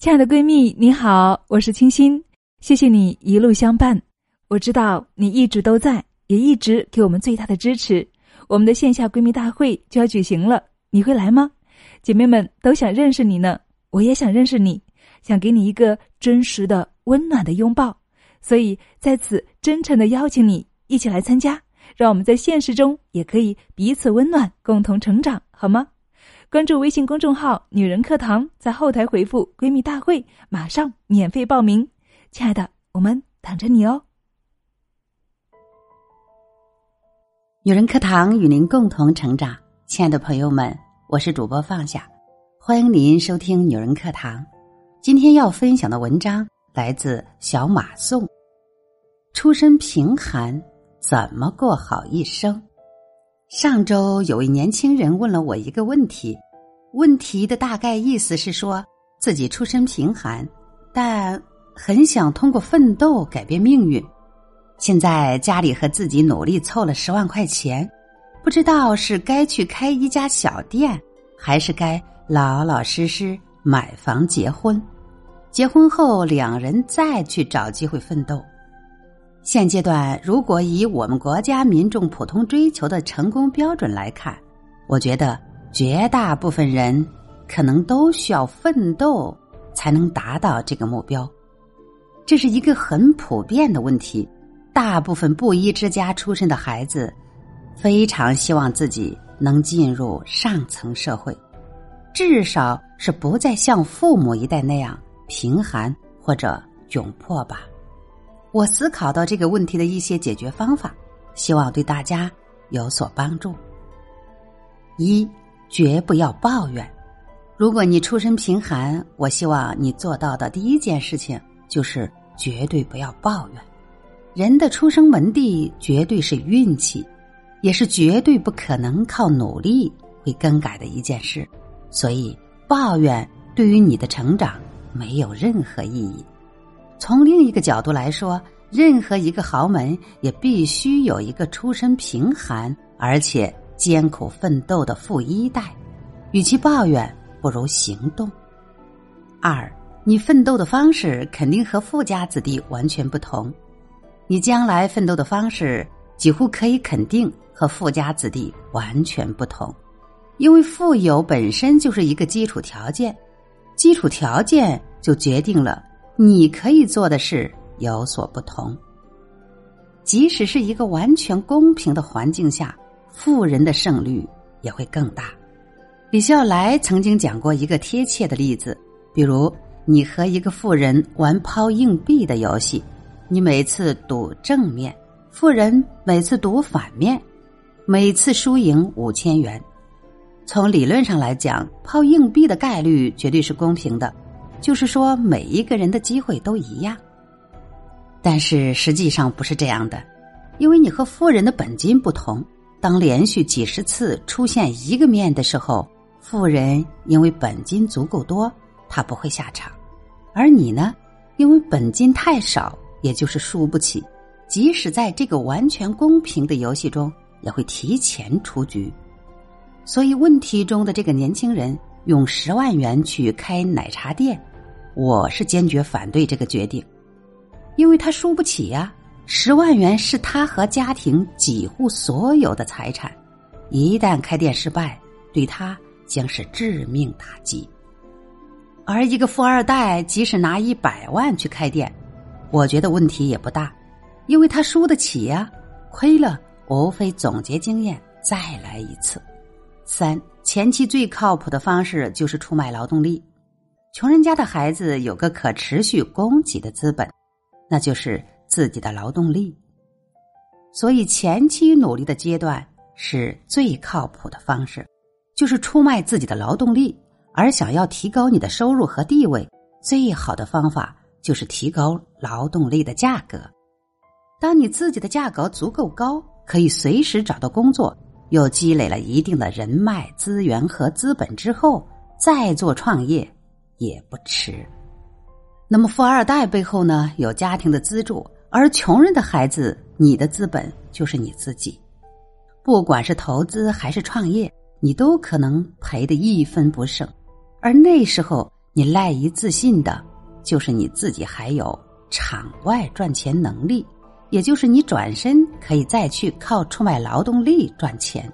亲爱的闺蜜，你好，我是清新，谢谢你一路相伴。我知道你一直都在，也一直给我们最大的支持。我们的线下闺蜜大会就要举行了，你会来吗？姐妹们都想认识你呢，我也想认识你，想给你一个真实的、温暖的拥抱。所以在此真诚的邀请你一起来参加，让我们在现实中也可以彼此温暖，共同成长，好吗？关注微信公众号“女人课堂”，在后台回复“闺蜜大会”，马上免费报名。亲爱的，我们等着你哦！女人课堂与您共同成长，亲爱的朋友们，我是主播放下，欢迎您收听女人课堂。今天要分享的文章来自小马宋。出身贫寒，怎么过好一生？上周有位年轻人问了我一个问题，问题的大概意思是说自己出身贫寒，但很想通过奋斗改变命运。现在家里和自己努力凑了十万块钱，不知道是该去开一家小店，还是该老老实实买房结婚。结婚后两人再去找机会奋斗。现阶段，如果以我们国家民众普通追求的成功标准来看，我觉得绝大部分人可能都需要奋斗才能达到这个目标。这是一个很普遍的问题。大部分布衣之家出身的孩子，非常希望自己能进入上层社会，至少是不再像父母一代那样贫寒或者窘迫吧。我思考到这个问题的一些解决方法，希望对大家有所帮助。一，绝不要抱怨。如果你出身贫寒，我希望你做到的第一件事情就是绝对不要抱怨。人的出生门第绝对是运气，也是绝对不可能靠努力会更改的一件事。所以，抱怨对于你的成长没有任何意义。从另一个角度来说，任何一个豪门也必须有一个出身贫寒而且艰苦奋斗的富一代。与其抱怨，不如行动。二，你奋斗的方式肯定和富家子弟完全不同，你将来奋斗的方式几乎可以肯定和富家子弟完全不同，因为富有本身就是一个基础条件，基础条件就决定了。你可以做的事有所不同。即使是一个完全公平的环境下，富人的胜率也会更大。李笑来曾经讲过一个贴切的例子，比如你和一个富人玩抛硬币的游戏，你每次赌正面，富人每次赌反面，每次输赢五千元。从理论上来讲，抛硬币的概率绝对是公平的。就是说，每一个人的机会都一样，但是实际上不是这样的，因为你和富人的本金不同。当连续几十次出现一个面的时候，富人因为本金足够多，他不会下场；而你呢，因为本金太少，也就是输不起，即使在这个完全公平的游戏中，也会提前出局。所以，问题中的这个年轻人用十万元去开奶茶店。我是坚决反对这个决定，因为他输不起呀。十万元是他和家庭几乎所有的财产，一旦开店失败，对他将是致命打击。而一个富二代，即使拿一百万去开店，我觉得问题也不大，因为他输得起呀。亏了，无非总结经验，再来一次。三，前期最靠谱的方式就是出卖劳动力。穷人家的孩子有个可持续供给的资本，那就是自己的劳动力。所以前期努力的阶段是最靠谱的方式，就是出卖自己的劳动力。而想要提高你的收入和地位，最好的方法就是提高劳动力的价格。当你自己的价格足够高，可以随时找到工作，又积累了一定的人脉资源和资本之后，再做创业。也不迟。那么，富二代背后呢有家庭的资助，而穷人的孩子，你的资本就是你自己。不管是投资还是创业，你都可能赔得一分不剩。而那时候，你赖以自信的，就是你自己还有场外赚钱能力，也就是你转身可以再去靠出卖劳动力赚钱。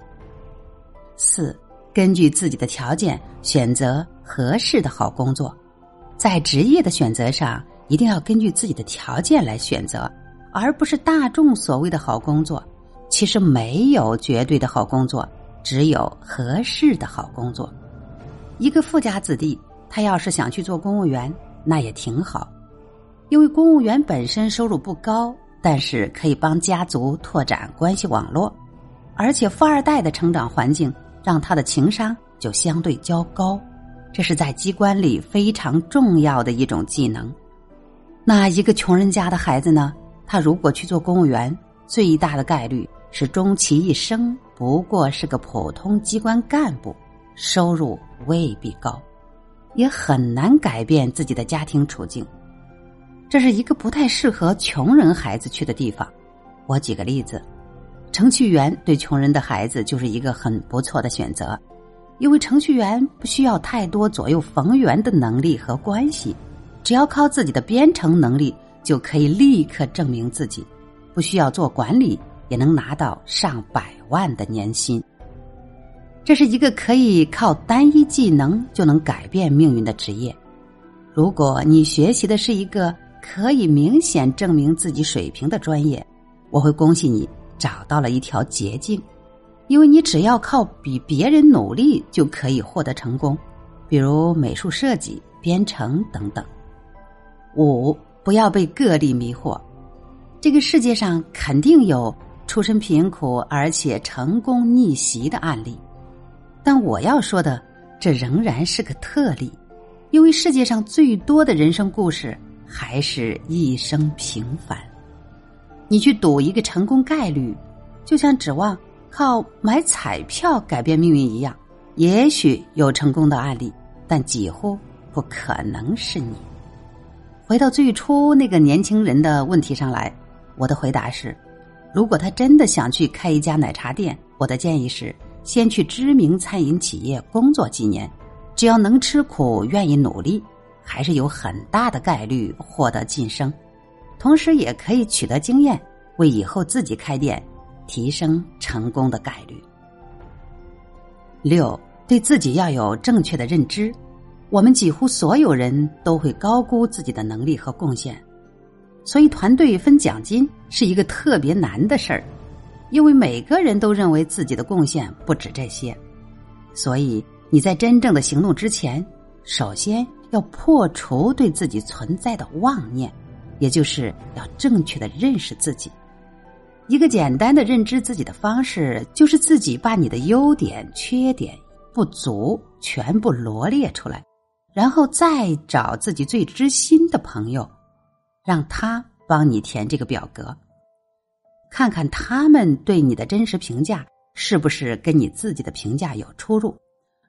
四，根据自己的条件选择合适的好工作，在职业的选择上，一定要根据自己的条件来选择，而不是大众所谓的好工作。其实没有绝对的好工作，只有合适的好工作。一个富家子弟。他要是想去做公务员，那也挺好，因为公务员本身收入不高，但是可以帮家族拓展关系网络，而且富二代的成长环境让他的情商就相对较高，这是在机关里非常重要的一种技能。那一个穷人家的孩子呢？他如果去做公务员，最大的概率是终其一生不过是个普通机关干部，收入未必高。也很难改变自己的家庭处境，这是一个不太适合穷人孩子去的地方。我举个例子，程序员对穷人的孩子就是一个很不错的选择，因为程序员不需要太多左右逢源的能力和关系，只要靠自己的编程能力就可以立刻证明自己，不需要做管理也能拿到上百万的年薪。这是一个可以靠单一技能就能改变命运的职业。如果你学习的是一个可以明显证明自己水平的专业，我会恭喜你找到了一条捷径，因为你只要靠比别人努力就可以获得成功，比如美术设计、编程等等。五，不要被个例迷惑，这个世界上肯定有出身贫苦而且成功逆袭的案例。但我要说的，这仍然是个特例，因为世界上最多的人生故事还是一生平凡。你去赌一个成功概率，就像指望靠买彩票改变命运一样，也许有成功的案例，但几乎不可能是你。回到最初那个年轻人的问题上来，我的回答是：如果他真的想去开一家奶茶店，我的建议是。先去知名餐饮企业工作几年，只要能吃苦、愿意努力，还是有很大的概率获得晋升，同时也可以取得经验，为以后自己开店提升成功的概率。六，对自己要有正确的认知。我们几乎所有人都会高估自己的能力和贡献，所以团队分奖金是一个特别难的事儿。因为每个人都认为自己的贡献不止这些，所以你在真正的行动之前，首先要破除对自己存在的妄念，也就是要正确的认识自己。一个简单的认知自己的方式，就是自己把你的优点、缺点、不足全部罗列出来，然后再找自己最知心的朋友，让他帮你填这个表格。看看他们对你的真实评价是不是跟你自己的评价有出入？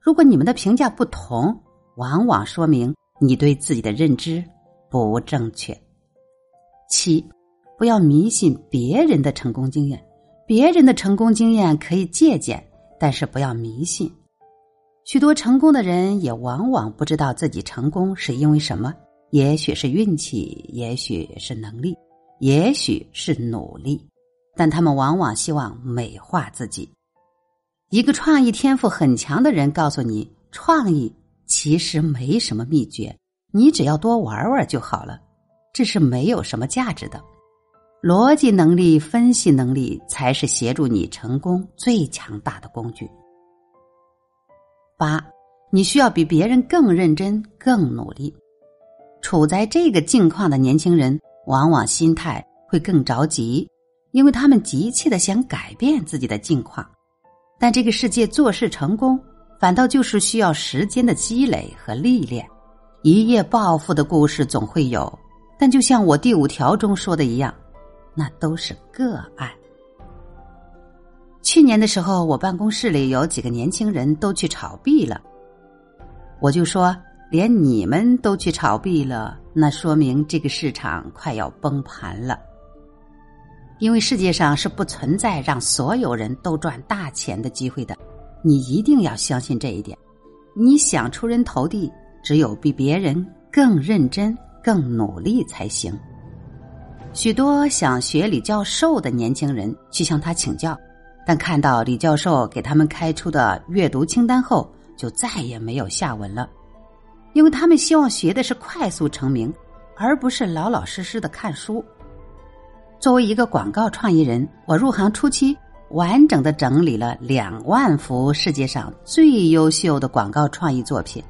如果你们的评价不同，往往说明你对自己的认知不正确。七，不要迷信别人的成功经验，别人的成功经验可以借鉴，但是不要迷信。许多成功的人也往往不知道自己成功是因为什么，也许是运气，也许是能力，也许是努力。但他们往往希望美化自己。一个创意天赋很强的人告诉你，创意其实没什么秘诀，你只要多玩玩就好了。这是没有什么价值的。逻辑能力、分析能力才是协助你成功最强大的工具。八，你需要比别人更认真、更努力。处在这个境况的年轻人，往往心态会更着急。因为他们急切的想改变自己的境况，但这个世界做事成功，反倒就是需要时间的积累和历练。一夜暴富的故事总会有，但就像我第五条中说的一样，那都是个案。去年的时候，我办公室里有几个年轻人都去炒币了，我就说，连你们都去炒币了，那说明这个市场快要崩盘了。因为世界上是不存在让所有人都赚大钱的机会的，你一定要相信这一点。你想出人头地，只有比别人更认真、更努力才行。许多想学李教授的年轻人去向他请教，但看到李教授给他们开出的阅读清单后，就再也没有下文了，因为他们希望学的是快速成名，而不是老老实实的看书。作为一个广告创意人，我入行初期完整的整理了两万幅世界上最优秀的广告创意作品，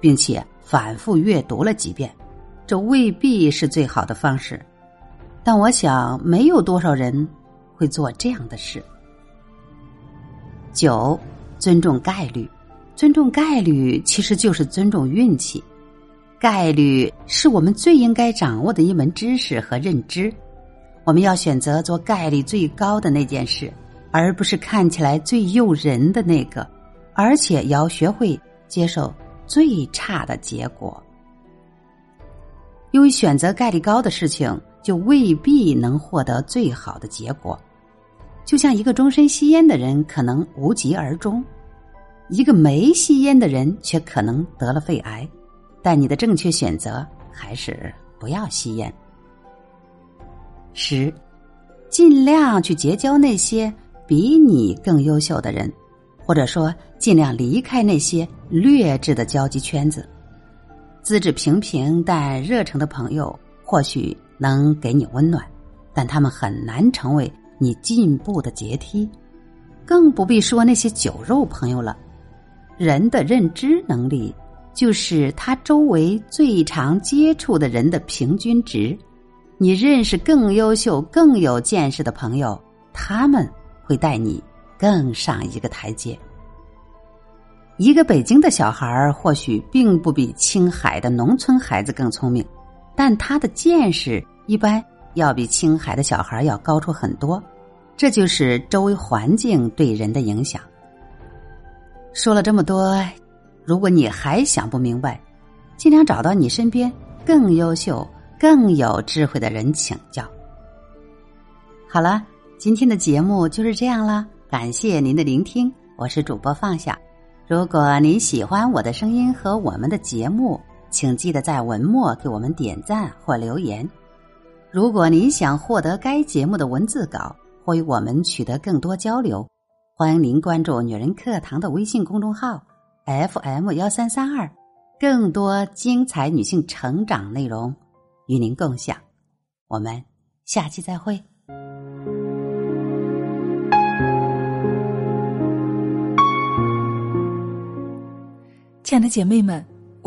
并且反复阅读了几遍。这未必是最好的方式，但我想没有多少人会做这样的事。九，尊重概率，尊重概率其实就是尊重运气。概率是我们最应该掌握的一门知识和认知。我们要选择做概率最高的那件事，而不是看起来最诱人的那个，而且要学会接受最差的结果。因为选择概率高的事情，就未必能获得最好的结果。就像一个终身吸烟的人可能无疾而终，一个没吸烟的人却可能得了肺癌。但你的正确选择还是不要吸烟。十，尽量去结交那些比你更优秀的人，或者说尽量离开那些劣质的交际圈子。资质平平但热诚的朋友或许能给你温暖，但他们很难成为你进步的阶梯。更不必说那些酒肉朋友了。人的认知能力就是他周围最常接触的人的平均值。你认识更优秀、更有见识的朋友，他们会带你更上一个台阶。一个北京的小孩或许并不比青海的农村孩子更聪明，但他的见识一般要比青海的小孩要高出很多。这就是周围环境对人的影响。说了这么多，如果你还想不明白，尽量找到你身边更优秀。更有智慧的人请教。好了，今天的节目就是这样了，感谢您的聆听，我是主播放下。如果您喜欢我的声音和我们的节目，请记得在文末给我们点赞或留言。如果您想获得该节目的文字稿或与我们取得更多交流，欢迎您关注“女人课堂”的微信公众号 FM 幺三三二，更多精彩女性成长内容。与您共享，我们下期再会。亲爱的姐妹们，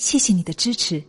谢谢你的支持。